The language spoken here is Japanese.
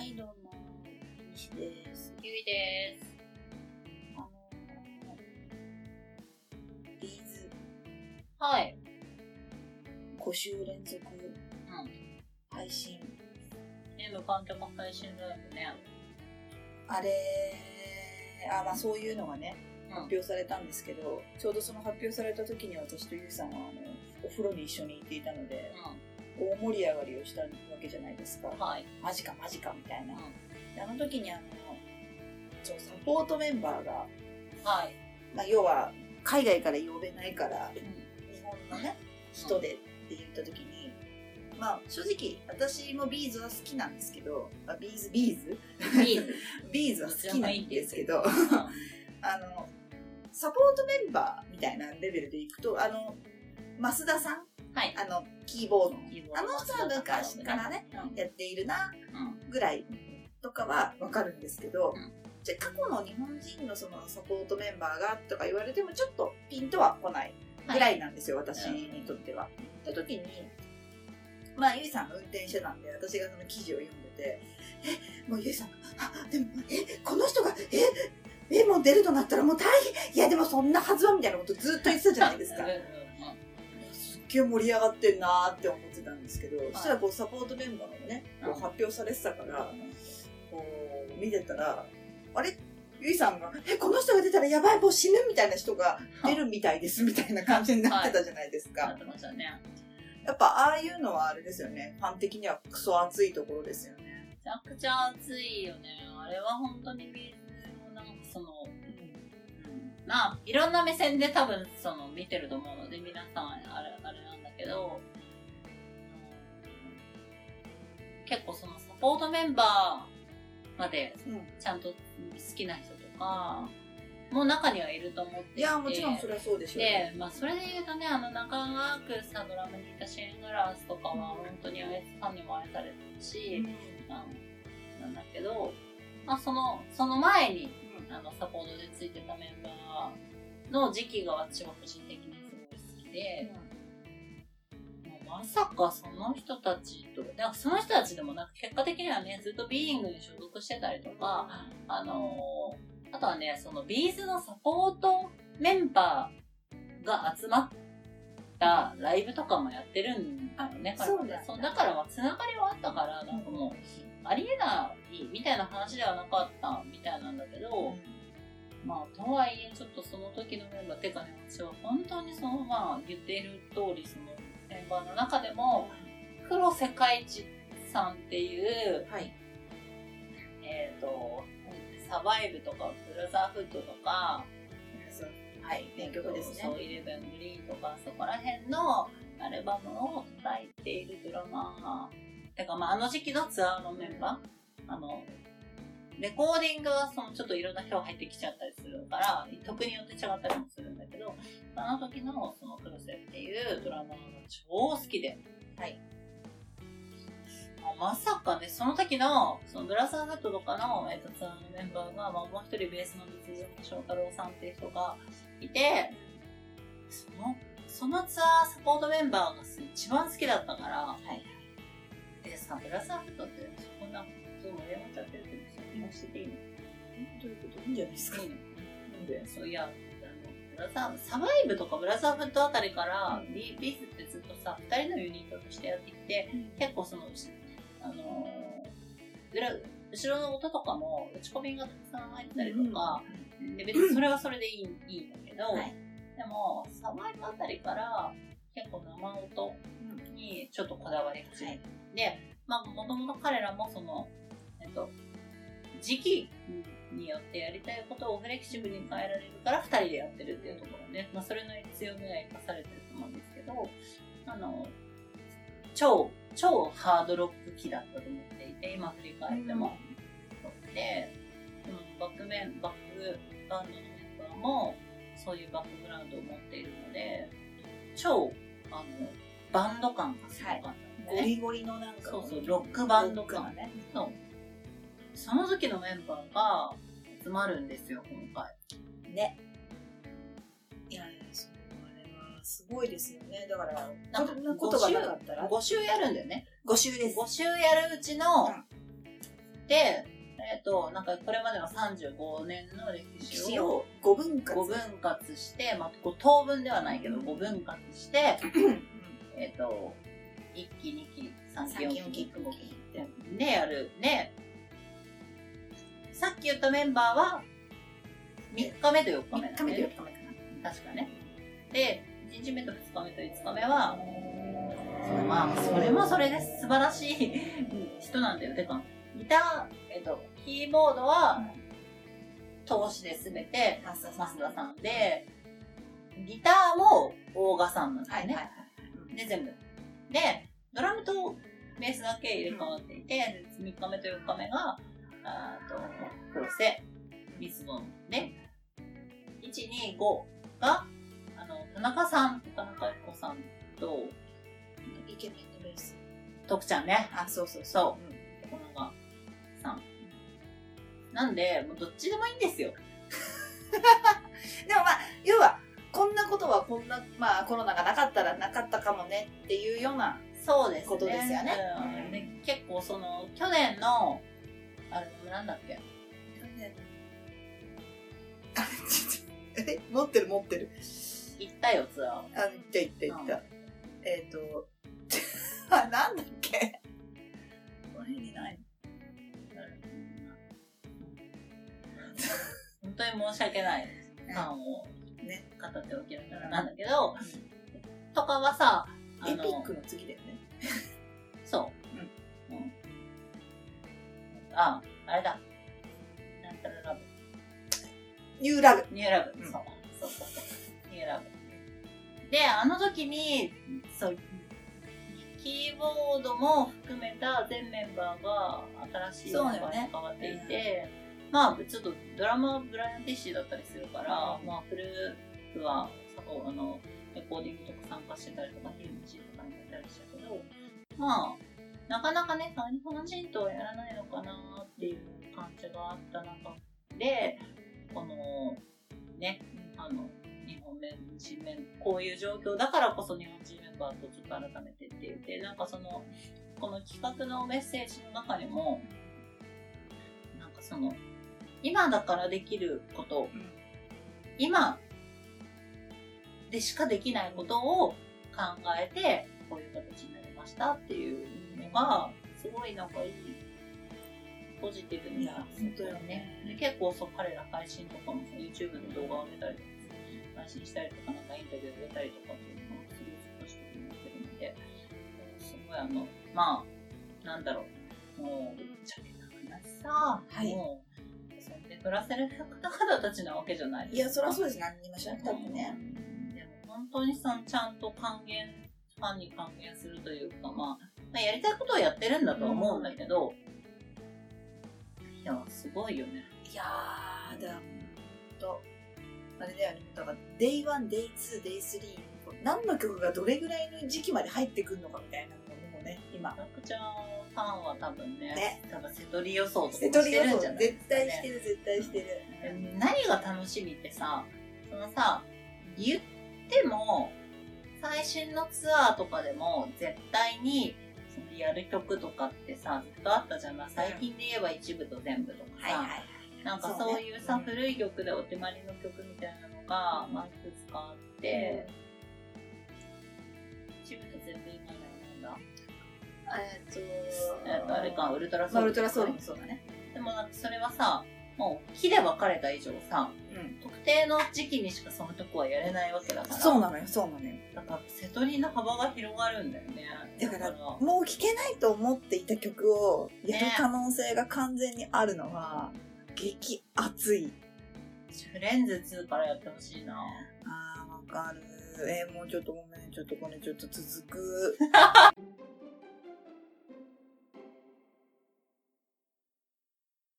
はい、どうも、西です。ゆいです。あのー、ビーズはい。5週連続うん。配信。ね、無観客配信ライブね。あれあ、まあそういうのがね、うん発表されたんですけど、ちょうどその発表された時に私とゆうさんは、あの、お風呂に一緒にいていたので、大盛り上がりをしたわけじゃないですかうん。。はい。マジかマジかみたいな。うであの時にあの、サポートメンバーが、ん。はい。まあ要は、海外から呼べないから、うん。日本のね人でって言った時にまあ正直私も B'z は好きなんですけどあ B'z B'z？B'z。B'z は好きなんですけどう あのサポートメンバーみたいなレベルでいくとあの増田さん？ん。はい。あのキーボードあの人は昔からねうん。やっているなうん。ぐらいとかはわかるんですけど、うんじゃあ過去の日本人のそのサポートメンバーがとか言われてもちょっとピンとは来ないぐらいなんですよ、私にとっては。って時に、まあ、ゆいさんが運転してたんで、私がその記事を読んでて、え、もうゆいさんが、あ、でも、え、この人が、え、え、もう出るとなったらもう大変、いやでもそんなはずはみたいなことずっと言ってたじゃないですか うん。うんうんすっげえ盛り上がってんなーって思ってたんですけど、いそしたらこうサポートメンバーがね、こううん発表されてたから、こう見てたら、あれ？ゆいさんが、え、この人が出たらやばい、もう死ぬみたいな人が 出るみたいですみたいな感じになってたじゃないですか。なってましたね。やっぱああいうのはあれですよね。ファン的にはクソ熱いところですよね。めちゃくちゃ熱いよね。あれは本当にビーズのなんかその、うんまあ、いろんな目線で多分その見てると思うので、皆さんあれ、けど、うん結構そのサポートメンバーまでうん。ちゃんと好きな人とか、もう中にはいると思っていて。いや、もちろんそれはそうでしょうね。で、まあ、それで言うとね、あの、長くさ、ドラムにいたシェーン・グラスとかは、本当にあいつファンにも愛されてるし、うんなんだけど、まあ、その、その前に、あの、サポートでついてたメンバーの時期が私は個人的にすごい好きで、もうまさかその人たちと、だからその人たちでもなんか結果的にはね、ずっとビーイングに所属してたりとか、あのーあとはね、そのビーズのサポートメンバーが集まったライブとかもやってるんだよね。あそうだそうだからまあつながりはあったから、なんかもう、ありえないみたいな話ではなかったみたいなんだけど、まあ、とはいえ、ちょっとその時のメンバー、てかね、私は本当にその、まあ、言っている通り、そのメンバーの中でも、黒世界一さんっていう、はい。えっ、と、サバイブとか、ブラザーフットとか、はい。名曲ですね。イレブングリーンとか、そこら辺のアルバムを叩いているドラマー。てか、まあ、あの時期のツアーのメンバー、あの、レコーディングはそのちょっといろんな人が入ってきちゃったりするから、曲によって違ったりもするんだけど、あの時のそのクロセっていうドラマーが超好きで。はい。まあまさかね、その時の、そのブラザーフットとかの、えっとツアーのメンバーが、まあ、もう一人ベースの三島翔太郎さんっていう人がいて、その、そのツアーサポートメンバーが一番好きだったから、はい。でさ、ブラザーフットってそんな、そう盛り上がっちゃってるけどさ、今してていいの？どういうこと？いいんじゃないですか。で？そういや、あの、ブラザー、サバイブとかブラザーフットあたりから、ビビーズってずっとさ、二人のユニットとしてやってきて、結構その、あの後ろの音とかも打ち込みがたくさん入ってたりとか、で別にそれはそれでいい,、いいんだけど、はい。でもサバイブあたりから結構生音にちょっとこだわり始めて、で、まあもともと彼らもその、えっと、時期によってやりたいことをフレキシブルに変えられるから二人でやってるっていうところで、まあそれの強みが生かされてると思うんですけど、あの、超、超ハードロック期だったと思っていて、今振り返っても。で、でもバックメン、バックバンドのメンバーも、そういうバックグラウンドを持っているので、超、あの、バンド感がすごかったんだね。ゴリゴリのなんか、そうそう、ロックバンド感ね。そう。その時のメンバーが集まるんですよ、今回。ね。いやそれはすごいですよね。だから、なんかなことがなかったら、5週やるんだよね。5週です。5週やるうちの、うんで、えっ、と、なんかこれまでの35年の歴歴史を史を5分割。5分割して、まあ、当分ではないけど、5分割して、うんえっ、と、1期、2期、3期、4三期四期期、5期でやる。で、さっき言ったメンバーは、3日目と4日目なん3日目とだよ4日目かな。確かね。で、1日目と2日目と5日目は、まあ、それもそれで素晴らしい人なんだよ。てか、ギター、えっと、キーボードは、投資で全て、マスダ増田さんで、ギターも大賀さんなんだよね。はい。で、全部。で、ドラムとベースだけ入れ替わっていて、で3日目と4日目が、あーと、黒瀬、ミスボンで、1、2、5が、あの、田中さん、田中彦さんと、イケメンのベース。徳ちゃんね、あ、そうそうそううんこのがさん。なんで、もうどっちでもいいんですよ。でもまあ、要は、こんなことはこんな、まあコロナがなかったらなかったかもねっていうような、そうですね。ことですよねうんで結構その、去年の、あれ、なんだっけ、あちょっとえ、持ってる持ってる。行ったよ、ツアー。あ、言った言った言った。うんえっ、と、あ、なんだっけ？この辺にない本当に申し訳ないです。ファンをね語っておきながらなんだけど、とかはさ、エピックの次だよね。そう。うん。あ、あれだ。ニューラブ。ニューラブ。うんそう。そうそうそう。ニューラブ。で、あの時に、そう、キーボードも含めた全メンバーが新しいメンバーに変わっていて、まあ、ちょっとドラマはブライアン・ティッシーだったりするから、まあ、フルーは、サポあの、レコーディングとか参加してたりとか、フィルムチとかにやったりしたけど、まあ、なかなかね、日本人とはやらないのかなっていう感じがあった中で、この、ね、あの、日本人メンこういう状況だからこそ日本人メンバーとちょっと改めてって言って、なんかその、この企画のメッセージの中にも、なんかその、今だからできること、今でしかできないことを考えて、こういう形になりましたっていうのが、すごいなんかいい、ポジティブにいや本当よね。で結構そう、彼ら配信とかも YouTube の動画を上げたりとか、配信したりとか、なんかインタビューを入れたりとかっていうのがすごいずっとしてくれてるので、すごいあの、まあ、なんだろう、もう、ぶっちゃけた話さ、はいもう、そんで暮らせる方々たちなわけじゃないいや、そりゃそうでです。何にもしなくたってね。でも本当にさ、ちゃんと還元、ファンに還元するというか、まあ、まあ、やりたいことをやってるんだとは思うんだけど、いや、すごいよね。いやー、だ、と、あれだよね。だから、Day1、Day2、Day3、何の曲がどれぐらいの時期まで入ってくるのかみたいなのもね、今め。ちゃくちゃファンは多分ね、ね多分瀬戸り予想とかしてるんじゃないですか、絶対ね。してる、絶対してる。で何が楽しみってさ、そのさ、言っても、最新のツアーとかでも絶対に、そのやる曲とかってさ、ずっとあったじゃない？最近で言えば一部と全部とかさ、はいはい。なんかそういうさ、うん古い曲でお手まりの曲みたいなのが、まあいくつかあって、一部と全部今のなんだえっと、えっと、あれか、ウルトラソまあ、ウルウルトラソウルねもそうだね。でもなんかそれはさ、もう木で分かれた以上さ、うん。特定の時期にしかその曲はやれないわけだから。そうなのよ、そうなのよ。だから、瀬戸りの幅が広がるんだよね。だからもう聴けないと思っていた曲をやる可能性が完全にあるのは、激熱い。フレンズ2からやってほしいな。あー、わかる。えーもうちょっとごめん、ちょっとこれちょっと続く。